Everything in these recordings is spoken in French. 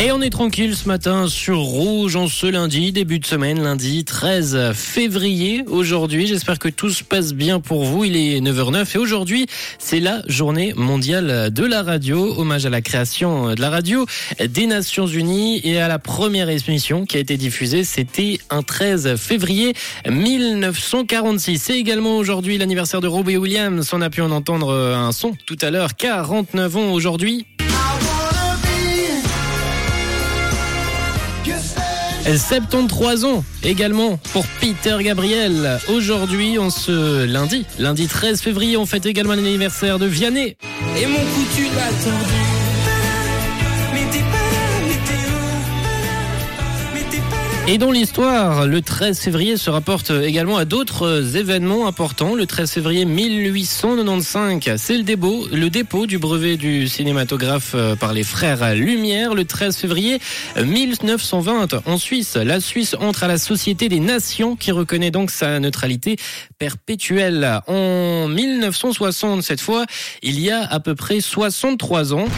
Et on est tranquille ce matin sur Rouge en ce lundi, début de semaine, lundi 13 février aujourd'hui. J'espère que tout se passe bien pour vous. Il est 9h09 et aujourd'hui, c'est la journée mondiale de la radio. Hommage à la création de la radio des Nations Unies et à la première émission qui a été diffusée. C'était un 13 février 1946. C'est également aujourd'hui l'anniversaire de Robbie Williams. On a pu en entendre un son tout à l'heure. 49 ans aujourd'hui. 73 ans également pour Peter Gabriel. Aujourd'hui, on se lundi, lundi 13 février, on fête également l'anniversaire de Vianney. Et mon Et dans l'histoire, le 13 février se rapporte également à d'autres événements importants. Le 13 février 1895, c'est le dépôt, le dépôt du brevet du cinématographe euh, par les frères Lumière. Le 13 février 1920, en Suisse, la Suisse entre à la Société des Nations qui reconnaît donc sa neutralité perpétuelle. En 1960, cette fois, il y a à peu près 63 ans.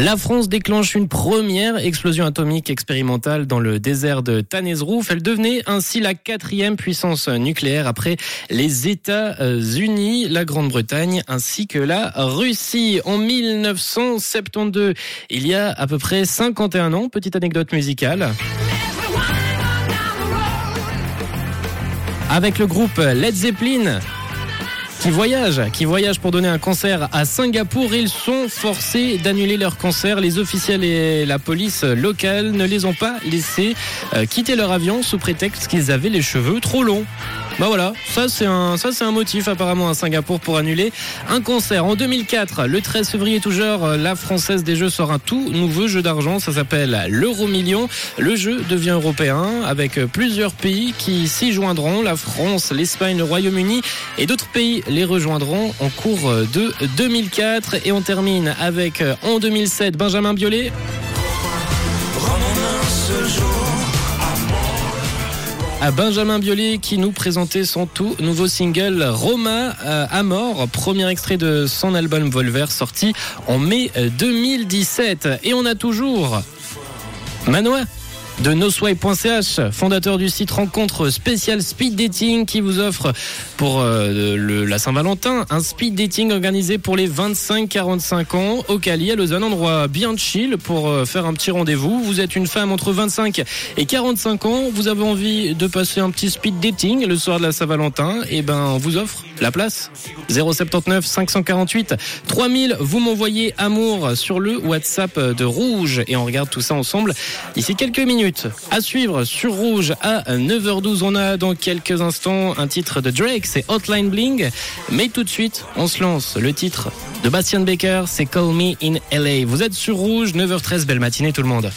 La France déclenche une première explosion atomique expérimentale dans le désert de Tanesrouf. Elle devenait ainsi la quatrième puissance nucléaire après les États-Unis, la Grande-Bretagne ainsi que la Russie. En 1972, il y a à peu près 51 ans, petite anecdote musicale. Avec le groupe Led Zeppelin, qui voyagent, qui voyagent pour donner un concert à Singapour. Ils sont forcés d'annuler leur concert. Les officiels et la police locale ne les ont pas laissés euh, quitter leur avion sous prétexte qu'ils avaient les cheveux trop longs. Bah voilà, ça c'est un, ça c'est un motif apparemment à Singapour pour annuler un concert. En 2004, le 13 février toujours, la Française des Jeux sort un tout nouveau jeu d'argent. Ça s'appelle l'Euro Million. Le jeu devient européen avec plusieurs pays qui s'y joindront. La France, l'Espagne, le Royaume-Uni et d'autres pays les rejoindront en cours de 2004. Et on termine avec en 2007 Benjamin Biolay. À Benjamin Biolay qui nous présentait son tout nouveau single Roma euh, à mort, premier extrait de son album Volver sorti en mai euh, 2017. Et on a toujours Manoa de nosway.ch, fondateur du site rencontre spécial speed dating qui vous offre pour euh, la Saint-Valentin un speed dating organisé pour les 25-45 ans au Cali à Lausanne, endroit bien chill pour euh, faire un petit rendez-vous. Vous êtes une femme entre 25 et 45 ans, vous avez envie de passer un petit speed dating le soir de la Saint-Valentin, et ben on vous offre la place 079 548 3000. Vous m'envoyez amour sur le WhatsApp de Rouge et on regarde tout ça ensemble d'ici quelques À suivre sur Rouge à 9h12. On a dans quelques instants un titre de Drake, c'est Hotline Bling. Mais tout de suite, on se lance. Le titre de Bastian Baker, c'est Call Me in LA. Vous êtes sur Rouge, 9h13, belle matinée tout le monde.